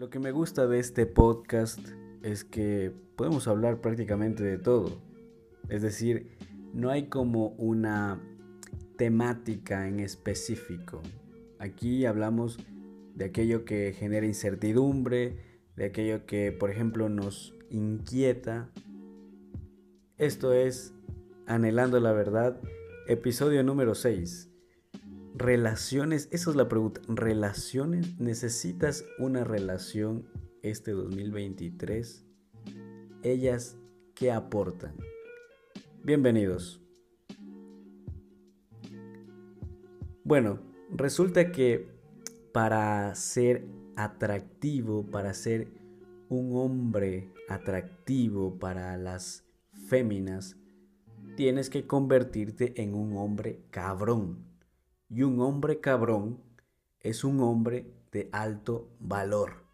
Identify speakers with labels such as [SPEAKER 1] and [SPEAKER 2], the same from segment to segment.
[SPEAKER 1] Lo que me gusta de este podcast es que podemos hablar prácticamente de todo. Es decir, no hay como una temática en específico. Aquí hablamos de aquello que genera incertidumbre, de aquello que, por ejemplo, nos inquieta. Esto es Anhelando la Verdad, episodio número 6. Relaciones, esa es la pregunta. ¿Relaciones? ¿Necesitas una relación este 2023? Ellas, ¿qué aportan? Bienvenidos. Bueno, resulta que para ser atractivo, para ser un hombre atractivo para las féminas, tienes que convertirte en un hombre cabrón. Y un hombre cabrón es un hombre de alto valor.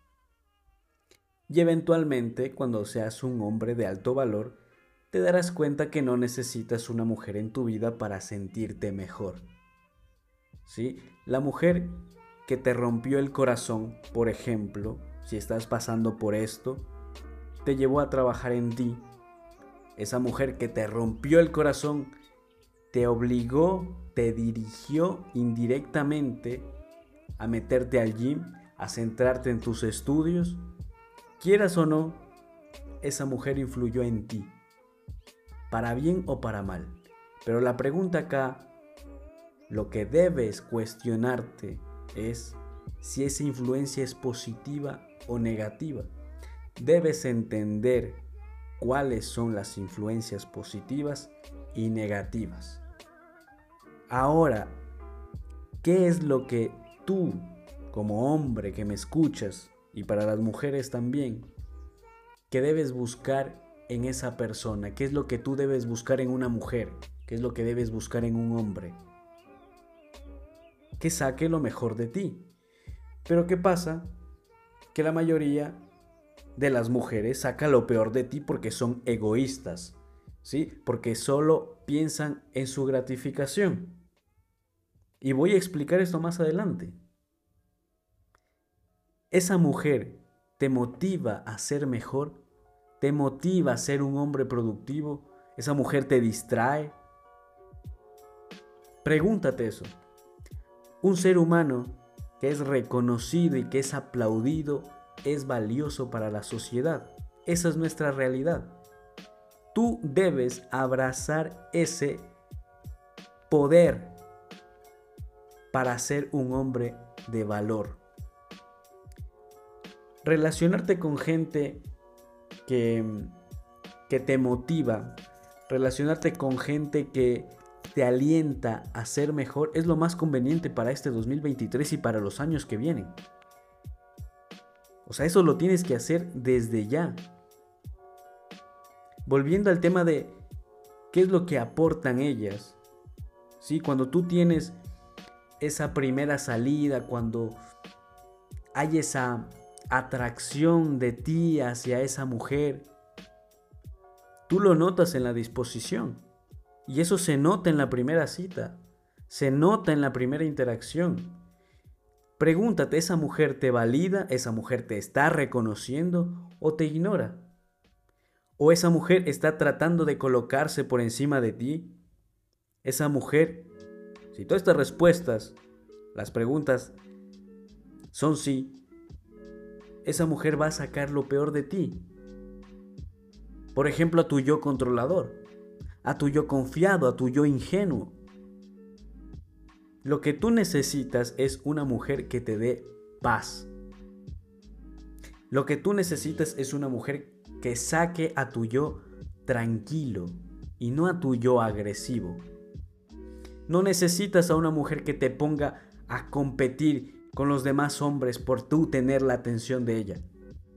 [SPEAKER 1] Y eventualmente, cuando seas un hombre de alto valor, te darás cuenta que no necesitas una mujer en tu vida para sentirte mejor. ¿Sí? La mujer que te rompió el corazón, por ejemplo, si estás pasando por esto, te llevó a trabajar en ti. Esa mujer que te rompió el corazón te obligó, te dirigió indirectamente a meterte al gym, a centrarte en tus estudios, quieras o no, esa mujer influyó en ti, para bien o para mal. Pero la pregunta acá, lo que debes cuestionarte es si esa influencia es positiva o negativa. Debes entender cuáles son las influencias positivas y negativas. Ahora, ¿qué es lo que tú, como hombre que me escuchas, y para las mujeres también, que debes buscar en esa persona? ¿Qué es lo que tú debes buscar en una mujer? ¿Qué es lo que debes buscar en un hombre? Que saque lo mejor de ti. Pero ¿qué pasa? Que la mayoría de las mujeres saca lo peor de ti porque son egoístas, ¿sí? Porque solo piensan en su gratificación. Y voy a explicar esto más adelante. Esa mujer te motiva a ser mejor, te motiva a ser un hombre productivo, esa mujer te distrae. Pregúntate eso. Un ser humano que es reconocido y que es aplaudido es valioso para la sociedad. Esa es nuestra realidad. Tú debes abrazar ese poder para ser un hombre de valor. Relacionarte con gente que, que te motiva, relacionarte con gente que te alienta a ser mejor es lo más conveniente para este 2023 y para los años que vienen. O sea, eso lo tienes que hacer desde ya. Volviendo al tema de qué es lo que aportan ellas. ¿Sí? Cuando tú tienes esa primera salida, cuando hay esa atracción de ti hacia esa mujer, tú lo notas en la disposición. Y eso se nota en la primera cita, se nota en la primera interacción. Pregúntate, ¿esa mujer te valida? ¿Esa mujer te está reconociendo o te ignora? ¿O esa mujer está tratando de colocarse por encima de ti? Esa mujer si todas estas respuestas, las preguntas, son sí, esa mujer va a sacar lo peor de ti. Por ejemplo, a tu yo controlador, a tu yo confiado, a tu yo ingenuo. Lo que tú necesitas es una mujer que te dé paz. Lo que tú necesitas es una mujer que saque a tu yo tranquilo y no a tu yo agresivo. No necesitas a una mujer que te ponga a competir con los demás hombres por tú tener la atención de ella.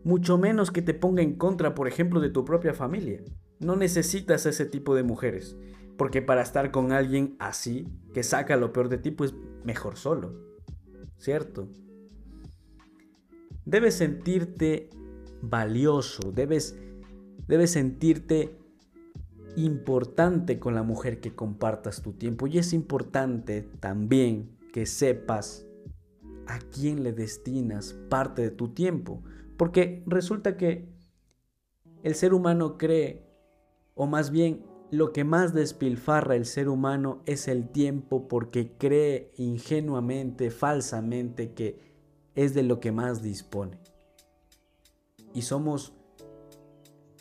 [SPEAKER 1] Mucho menos que te ponga en contra, por ejemplo, de tu propia familia. No necesitas ese tipo de mujeres. Porque para estar con alguien así, que saca lo peor de ti, pues mejor solo. ¿Cierto? Debes sentirte valioso, debes, debes sentirte importante con la mujer que compartas tu tiempo y es importante también que sepas a quién le destinas parte de tu tiempo. Porque resulta que el ser humano cree, o más bien lo que más despilfarra el ser humano es el tiempo porque cree ingenuamente, falsamente que es de lo que más dispone. Y somos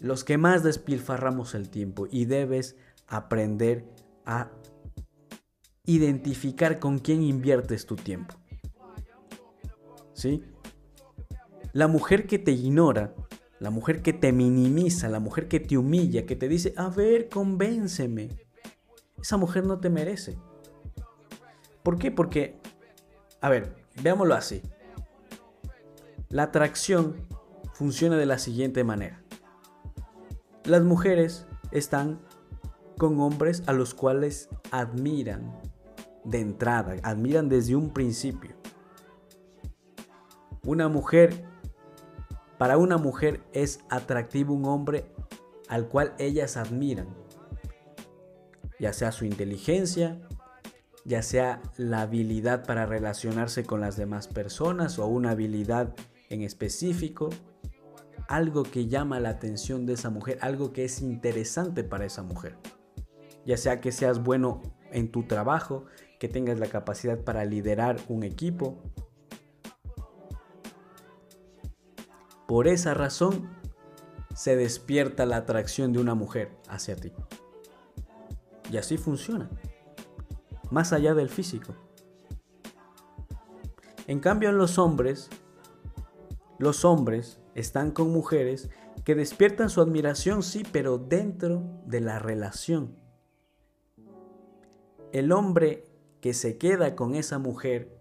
[SPEAKER 1] los que más despilfarramos el tiempo y debes aprender a identificar con quién inviertes tu tiempo. ¿Sí? La mujer que te ignora, la mujer que te minimiza, la mujer que te humilla, que te dice, a ver, convénceme. Esa mujer no te merece. ¿Por qué? Porque, a ver, veámoslo así. La atracción funciona de la siguiente manera. Las mujeres están con hombres a los cuales admiran de entrada, admiran desde un principio. Una mujer, para una mujer es atractivo un hombre al cual ellas admiran, ya sea su inteligencia, ya sea la habilidad para relacionarse con las demás personas o una habilidad en específico, algo que llama la atención de esa mujer, algo que es interesante para esa mujer. Ya sea que seas bueno en tu trabajo, que tengas la capacidad para liderar un equipo. Por esa razón se despierta la atracción de una mujer hacia ti. Y así funciona, más allá del físico. En cambio en los hombres, los hombres están con mujeres que despiertan su admiración, sí, pero dentro de la relación. El hombre que se queda con esa mujer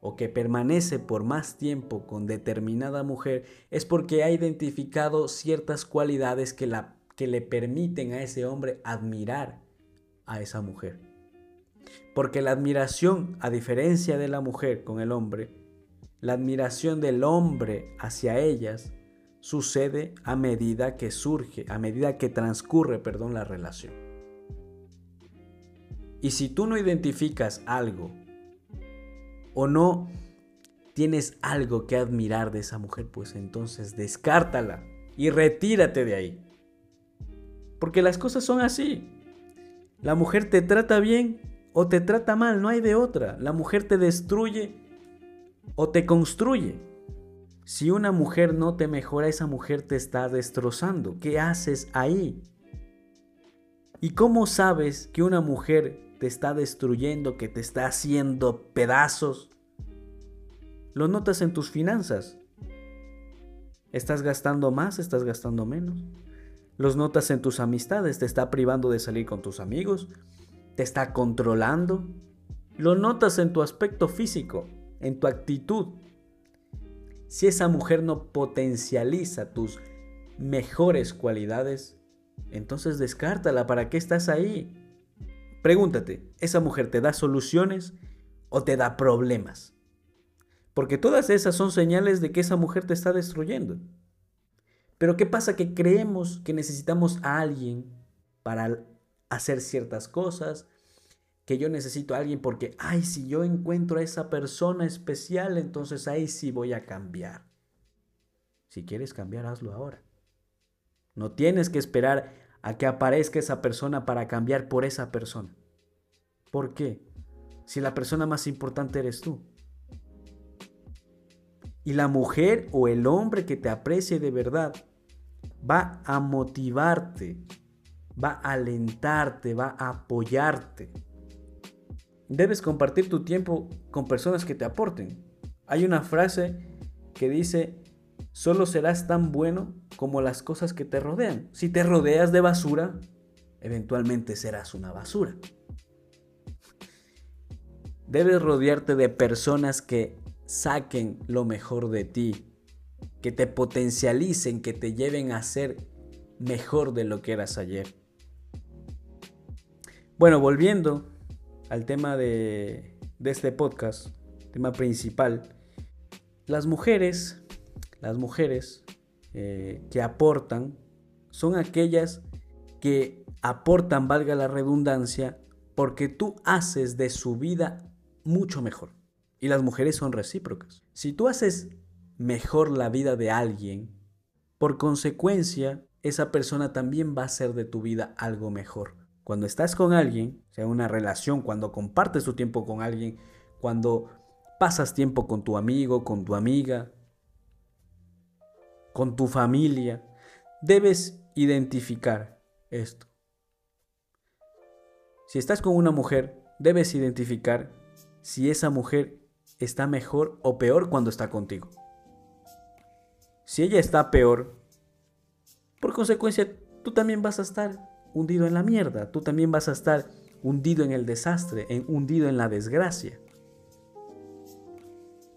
[SPEAKER 1] o que permanece por más tiempo con determinada mujer es porque ha identificado ciertas cualidades que, la, que le permiten a ese hombre admirar a esa mujer. Porque la admiración, a diferencia de la mujer con el hombre, la admiración del hombre hacia ellas sucede a medida que surge, a medida que transcurre, perdón, la relación. Y si tú no identificas algo o no tienes algo que admirar de esa mujer, pues entonces descártala y retírate de ahí. Porque las cosas son así. La mujer te trata bien o te trata mal, no hay de otra. La mujer te destruye o te construye. Si una mujer no te mejora, esa mujer te está destrozando. ¿Qué haces ahí? ¿Y cómo sabes que una mujer te está destruyendo, que te está haciendo pedazos? Lo notas en tus finanzas. ¿Estás gastando más? ¿Estás gastando menos? Los notas en tus amistades. ¿Te está privando de salir con tus amigos? ¿Te está controlando? Lo notas en tu aspecto físico, en tu actitud. Si esa mujer no potencializa tus mejores cualidades, entonces descártala. ¿Para qué estás ahí? Pregúntate, ¿esa mujer te da soluciones o te da problemas? Porque todas esas son señales de que esa mujer te está destruyendo. Pero ¿qué pasa? Que creemos que necesitamos a alguien para hacer ciertas cosas, que yo necesito a alguien porque, ay, si yo encuentro a esa persona especial, entonces ahí sí voy a cambiar. Si quieres cambiar, hazlo ahora. No tienes que esperar a que aparezca esa persona para cambiar por esa persona. ¿Por qué? Si la persona más importante eres tú. Y la mujer o el hombre que te aprecie de verdad va a motivarte, va a alentarte, va a apoyarte debes compartir tu tiempo con personas que te aporten. Hay una frase que dice, solo serás tan bueno como las cosas que te rodean. Si te rodeas de basura, eventualmente serás una basura. Debes rodearte de personas que saquen lo mejor de ti, que te potencialicen, que te lleven a ser mejor de lo que eras ayer. Bueno, volviendo al tema de, este podcast, tema principal, las mujeres, las mujeres eh, que aportan son aquellas que aportan, valga la redundancia, porque tú haces de su vida mucho mejor. Y las mujeres son recíprocas. Si tú haces mejor la vida de alguien, por consecuencia, esa persona también va a hacer de tu vida algo mejor. Cuando estás con alguien, sea una relación, cuando compartes tu tiempo con alguien, cuando pasas tiempo con tu amigo, con tu amiga, con tu familia, debes identificar esto. Si estás con una mujer, debes identificar si esa mujer está mejor o peor cuando está contigo. Si ella está peor, por consecuencia, tú también vas a estar hundido en la mierda, tú también vas a estar hundido en el desastre, en, hundido en la desgracia.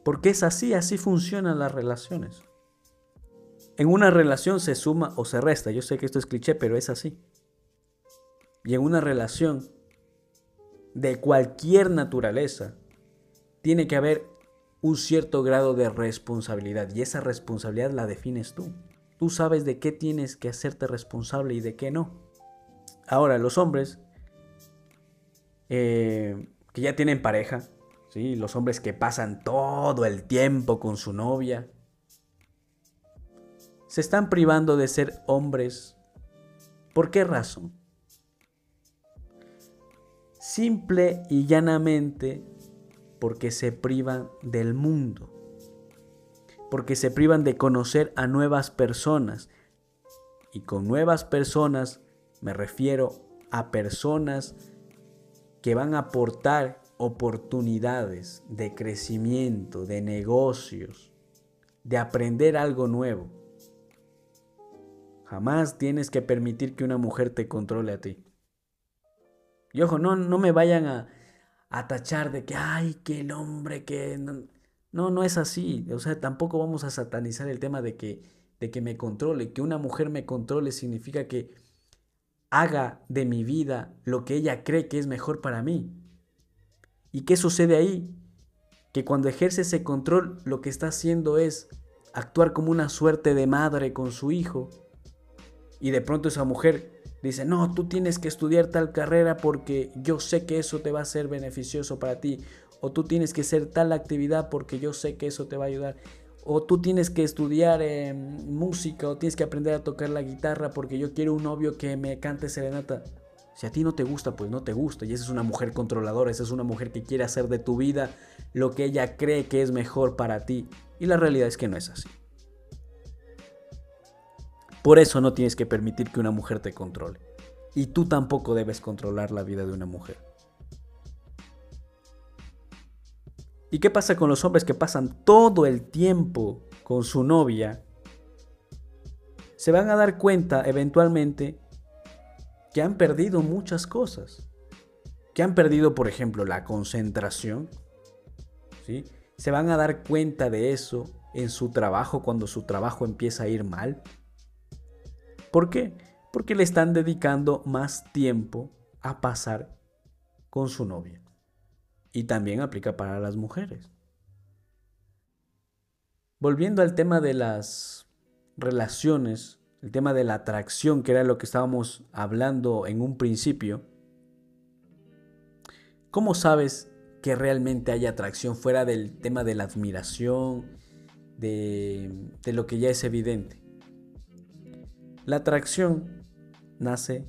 [SPEAKER 1] Porque es así, así funcionan las relaciones. En una relación se suma o se resta. Yo sé que esto es cliché, pero es así. Y en una relación de cualquier naturaleza, tiene que haber un cierto grado de responsabilidad. Y esa responsabilidad la defines tú. Tú sabes de qué tienes que hacerte responsable y de qué no. Ahora, los hombres eh, que ya tienen pareja, ¿sí? los hombres que pasan todo el tiempo con su novia, se están privando de ser hombres. ¿Por qué razón? Simple y llanamente porque se privan del mundo, porque se privan de conocer a nuevas personas. Y con nuevas personas me refiero a personas que van a aportar oportunidades de crecimiento, de negocios, de aprender algo nuevo. Jamás tienes que permitir que una mujer te controle a ti. Y ojo, no, no me vayan a, a tachar de que, ay, que el hombre que... No, no, es así. O sea, tampoco vamos a satanizar el tema de que, de que me controle. Que una mujer me controle significa que haga de mi vida lo que ella cree que es mejor para mí. ¿Y qué sucede ahí? Que cuando ejerce ese control lo que está haciendo es actuar como una suerte de madre con su hijo. Y de pronto esa mujer dice, no, tú tienes que estudiar tal carrera porque yo sé que eso te va a ser beneficioso para ti. O tú tienes que hacer tal actividad porque yo sé que eso te va a ayudar. O tú tienes que estudiar música o tienes que aprender a tocar la guitarra porque yo quiero un novio que me cante serenata. Si a ti no te gusta, pues no te gusta. Y esa es una mujer controladora, esa es una mujer que quiere hacer de tu vida lo que ella cree que es mejor para ti. Y la realidad es que no es así. Por eso no tienes que permitir que una mujer te controle. Y tú tampoco debes controlar la vida de una mujer. ¿Y qué pasa con los hombres que pasan todo el tiempo con su novia? Se van a dar cuenta eventualmente que han perdido muchas cosas. Que han perdido, por ejemplo, la concentración. ¿sí? Se van a dar cuenta de eso en su trabajo cuando su trabajo empieza a ir mal. ¿Por qué? Porque le están dedicando más tiempo a pasar con su novia. Y también aplica para las mujeres. Volviendo al tema de las relaciones, el tema de la atracción, que era lo que estábamos hablando en un principio, ¿cómo sabes que realmente hay atracción fuera del tema de la admiración, de, de lo que ya es evidente? La atracción nace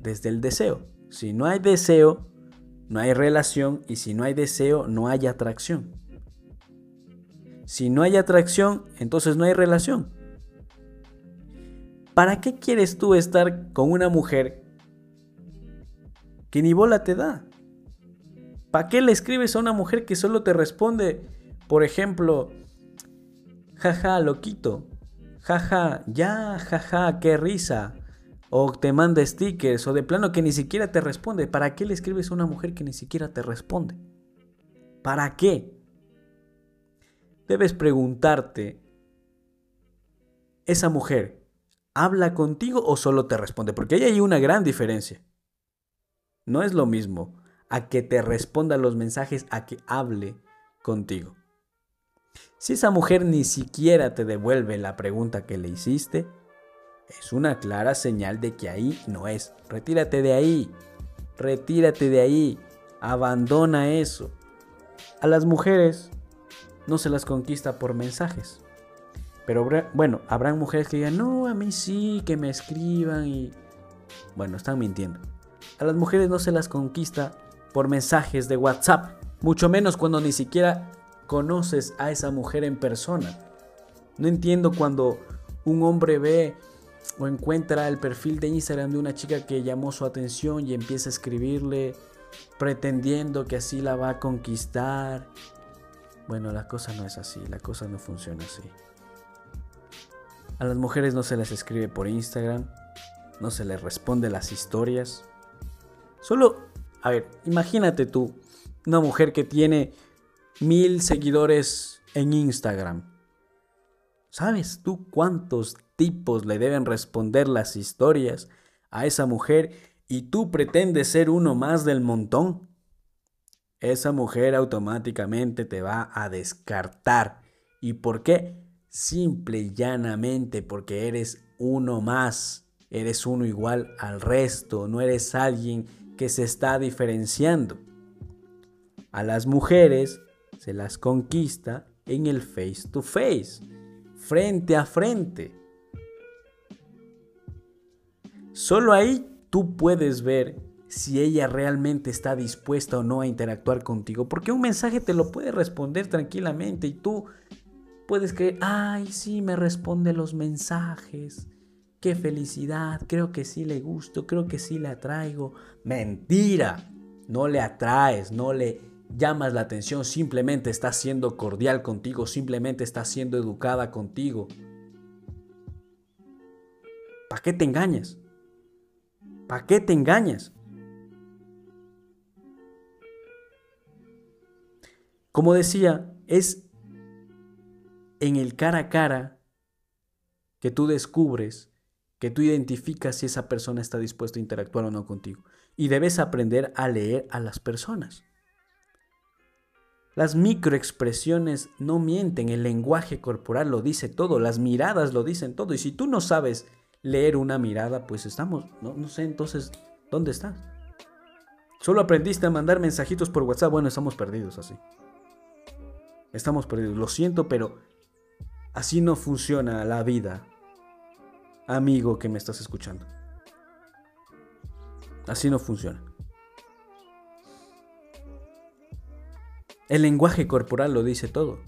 [SPEAKER 1] desde el deseo. Si no hay deseo, no hay relación y si no hay deseo, no hay atracción. Si no hay atracción, entonces no hay relación. ¿Para qué quieres tú estar con una mujer que ni bola te da? ¿Para qué le escribes a una mujer que solo te responde, por ejemplo, jaja, loquito? jaja, ya, jaja, qué risa. O te manda stickers, o de plano que ni siquiera te responde. ¿Para qué le escribes a una mujer que ni siquiera te responde? ¿Para qué? Debes preguntarte, ¿esa mujer habla contigo o solo te responde? Porque ahí hay una gran diferencia. No es lo mismo a que te responda los mensajes a que hable contigo. Si esa mujer ni siquiera te devuelve la pregunta que le hiciste, es una clara señal de que ahí no es. Retírate de ahí. Retírate de ahí. Abandona eso. A las mujeres no se las conquista por mensajes. Pero bueno, habrán mujeres que digan, no, a mí sí, que me escriban y... Bueno, están mintiendo. A las mujeres no se las conquista por mensajes de WhatsApp, mucho menos cuando ni siquiera conoces a esa mujer en persona. No entiendo cuando un hombre ve o encuentra el perfil de Instagram de una chica que llamó su atención y empieza a escribirle pretendiendo que así la va a conquistar. Bueno, la cosa no es así, la cosa no funciona así. A las mujeres no se les escribe por Instagram, no se les responde las historias. Solo, a ver, imagínate tú, una mujer que tiene mil seguidores en Instagram. ¿Sabes tú cuántos tipos le deben responder las historias a esa mujer y tú pretendes ser uno más del montón? Esa mujer automáticamente te va a descartar. ¿Y por qué? Simple y llanamente porque eres uno más. Eres uno igual al resto. No eres alguien que se está diferenciando. A las mujeres se las conquista en el face to face, frente a frente. Solo ahí tú puedes ver si ella realmente está dispuesta o no a interactuar contigo, porque un mensaje te lo puede responder tranquilamente y tú puedes creer, ay, sí, me responde los mensajes, qué felicidad, creo que sí le gusto, creo que sí le atraigo. Mentira, no le atraes, no le llamas la atención, simplemente está siendo cordial contigo, simplemente está siendo educada contigo. ¿Para qué te engañas? ¿Para qué te engañas? Como decía, es en el cara a cara que tú descubres, que tú identificas si esa persona está dispuesta a interactuar o no contigo. Y debes aprender a leer a las personas. Las microexpresiones no mienten, el lenguaje corporal lo dice todo, las miradas lo dicen todo. Y si tú no sabes leer una mirada, pues estamos, no, no sé entonces, ¿dónde estás? Solo aprendiste a mandar mensajitos por WhatsApp, bueno, estamos perdidos así. Estamos perdidos, lo siento, pero así no funciona la vida, amigo que me estás escuchando. Así no funciona. El lenguaje corporal lo dice todo.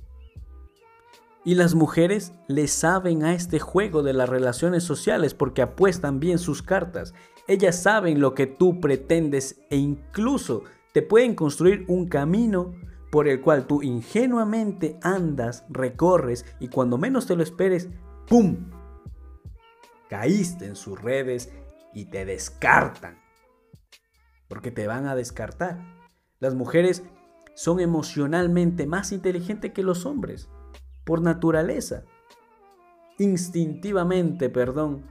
[SPEAKER 1] Y las mujeres le saben a este juego de las relaciones sociales porque apuestan bien sus cartas. Ellas saben lo que tú pretendes e incluso te pueden construir un camino por el cual tú ingenuamente andas, recorres y cuando menos te lo esperes, ¡pum! Caíste en sus redes y te descartan. Porque te van a descartar. Las mujeres son emocionalmente más inteligentes que los hombres, por naturaleza. Instintivamente, perdón.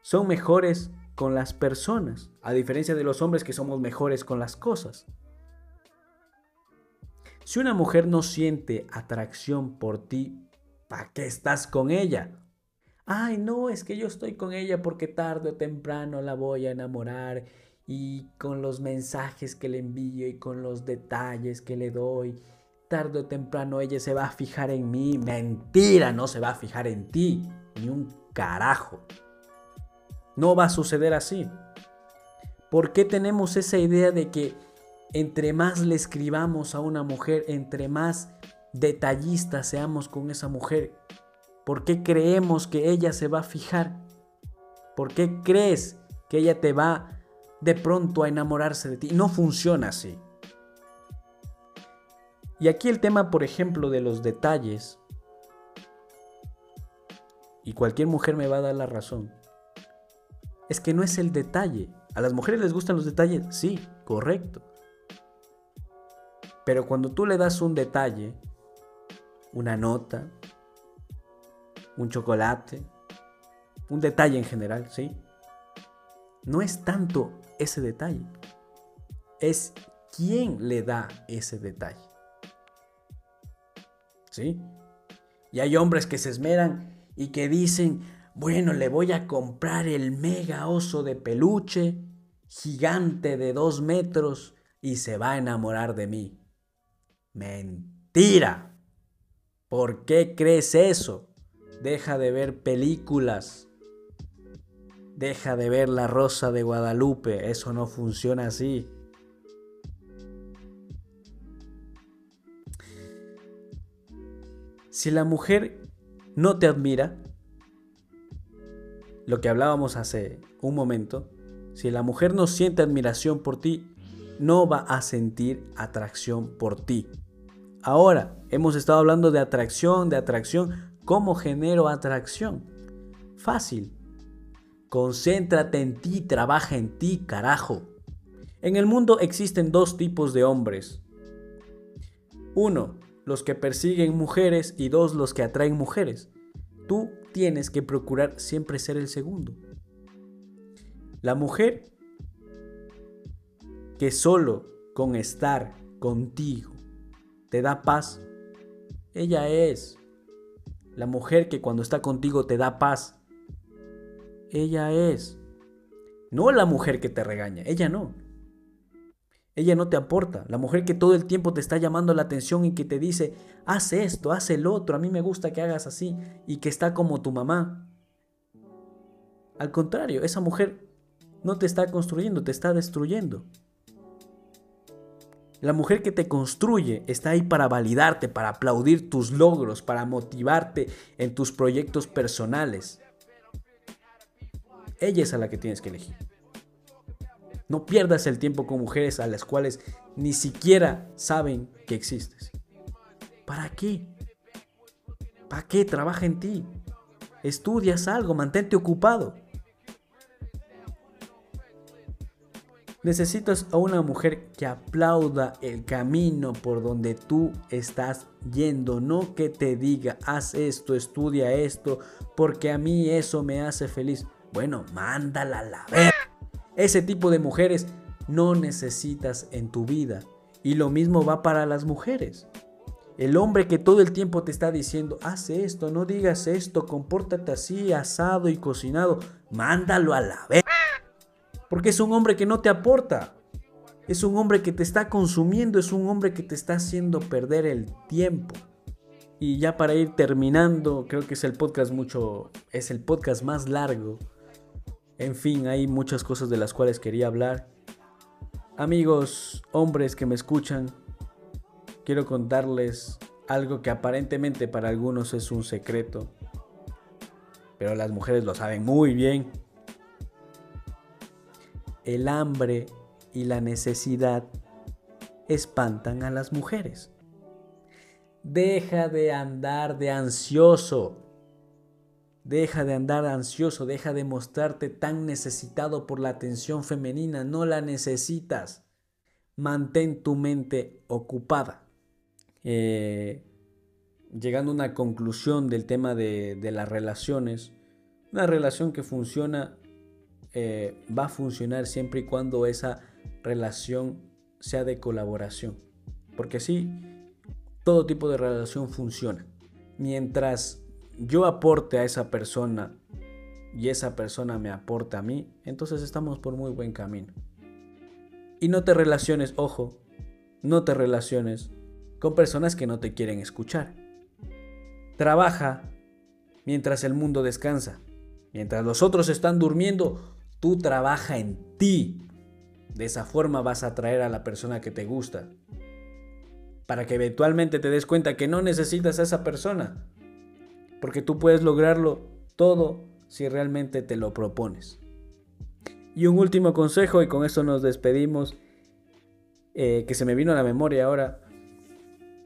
[SPEAKER 1] Son mejores con las personas, a diferencia de los hombres que somos mejores con las cosas. Si una mujer no siente atracción por ti, ¿para qué estás con ella? Ay, no, es que yo estoy con ella porque tarde o temprano la voy a enamorar y con los mensajes que le envío y con los detalles que le doy, tarde o temprano ella se va a fijar en mí. Mentira, no se va a fijar en ti, ni un carajo. No va a suceder así. ¿Por qué tenemos esa idea de que entre más le escribamos a una mujer, entre más detallistas seamos con esa mujer, ¿por qué creemos que ella se va a fijar? ¿Por qué crees que ella te va de pronto a enamorarse de ti. No funciona así. Y aquí el tema, por ejemplo, de los detalles, y cualquier mujer me va a dar la razón, es que no es el detalle. ¿A las mujeres les gustan los detalles? Sí, correcto. Pero cuando tú le das un detalle, una nota, un chocolate, un detalle en general, ¿sí? No es tanto ese detalle. Es quién le da ese detalle. ¿Sí? Y hay hombres que se esmeran y que dicen, bueno, le voy a comprar el mega oso de peluche, gigante de dos metros, y se va a enamorar de mí. Mentira. ¿Por qué crees eso? Deja de ver películas. Deja de ver La Rosa de Guadalupe. Eso no funciona así. Si la mujer no te admira, lo que hablábamos hace un momento, si la mujer no siente admiración por ti, no va a sentir atracción por ti. Ahora, hemos estado hablando de atracción, de atracción. ¿Cómo genero atracción? Fácil. Concéntrate en ti, trabaja en ti, carajo. En el mundo existen dos tipos de hombres. Uno, los que persiguen mujeres y dos, los que atraen mujeres. Tú tienes que procurar siempre ser el segundo. La mujer que solo con estar contigo te da paz, ella es. La mujer que cuando está contigo te da paz, ella es. No la mujer que te regaña, ella no. Ella no te aporta. La mujer que todo el tiempo te está llamando la atención y que te dice, haz esto, haz el otro, a mí me gusta que hagas así y que está como tu mamá. Al contrario, esa mujer no te está construyendo, te está destruyendo. La mujer que te construye está ahí para validarte, para aplaudir tus logros, para motivarte en tus proyectos personales. Ella es a la que tienes que elegir. No pierdas el tiempo con mujeres a las cuales ni siquiera saben que existes. ¿Para qué? ¿Para qué? Trabaja en ti. Estudias algo, mantente ocupado. Necesitas a una mujer que aplauda el camino por donde tú estás yendo, no que te diga, haz esto, estudia esto, porque a mí eso me hace feliz. Bueno, mándala a la vez. Ese tipo de mujeres no necesitas en tu vida. Y lo mismo va para las mujeres. El hombre que todo el tiempo te está diciendo, haz esto, no digas esto, compórtate así, asado y cocinado, mándalo a la vez. Porque es un hombre que no te aporta. Es un hombre que te está consumiendo, es un hombre que te está haciendo perder el tiempo. Y ya para ir terminando, creo que es el podcast mucho, es el podcast más largo en fin, hay muchas cosas de las cuales quería hablar. Amigos, hombres que me escuchan, quiero contarles algo que aparentemente para algunos es un secreto, pero las mujeres lo saben muy bien. El hambre y la necesidad espantan a las mujeres. Deja de andar de ansioso. Deja de andar ansioso, deja de mostrarte tan necesitado por la atención femenina, no la necesitas. Mantén tu mente ocupada. Eh, llegando a una conclusión del tema de, las relaciones, una relación que funciona eh, va a funcionar siempre y cuando esa relación sea de colaboración. Porque sí, todo tipo de relación funciona. Mientras yo aporte a esa persona y esa persona me aporta a mí, entonces estamos por muy buen camino. Y no te relaciones, ojo, no te relaciones con personas que no te quieren escuchar. Trabaja mientras el mundo descansa. Mientras los otros están durmiendo, tú trabaja en ti. De esa forma vas a atraer a la persona que te gusta. Para que eventualmente te des cuenta que no necesitas a esa persona porque tú puedes lograrlo todo si realmente te lo propones. Y un último consejo, y con esto nos despedimos, eh, que se me vino a la memoria ahora,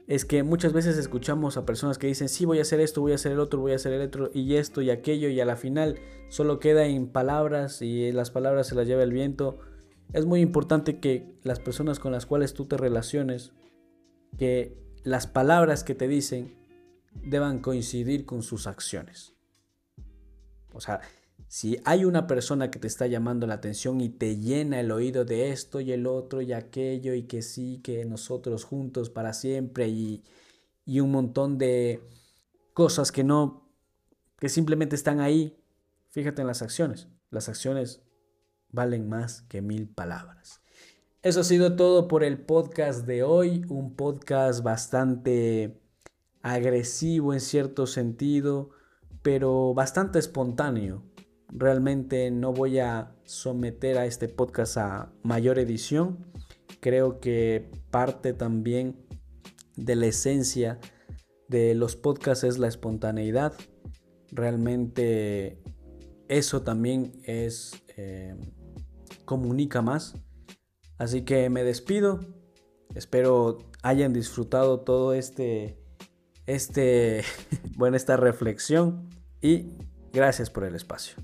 [SPEAKER 1] es que muchas veces escuchamos a personas que dicen, sí, voy a hacer esto, voy a hacer el otro, voy a hacer el otro, y esto y aquello, y a la final solo queda en palabras y las palabras se las lleva el viento. Es muy importante que las personas con las cuales tú te relaciones, que las palabras que te dicen deban coincidir con sus acciones. O sea, si hay una persona que te está llamando la atención y te llena el oído de esto y el otro y aquello y que sí, que nosotros juntos para siempre y, y un montón de cosas que no, que simplemente están ahí, fíjate en las acciones. Las acciones valen más que mil palabras. Eso ha sido todo por el podcast de hoy, un podcast bastante agresivo en cierto sentido, pero bastante espontáneo. Realmente no voy a someter a este podcast a mayor edición. Creo que parte también de la esencia de los podcasts es la espontaneidad. Realmente eso también es eh, comunica más. Así que me despido. Espero hayan disfrutado todo este, este, bueno, esta reflexión y gracias por el espacio.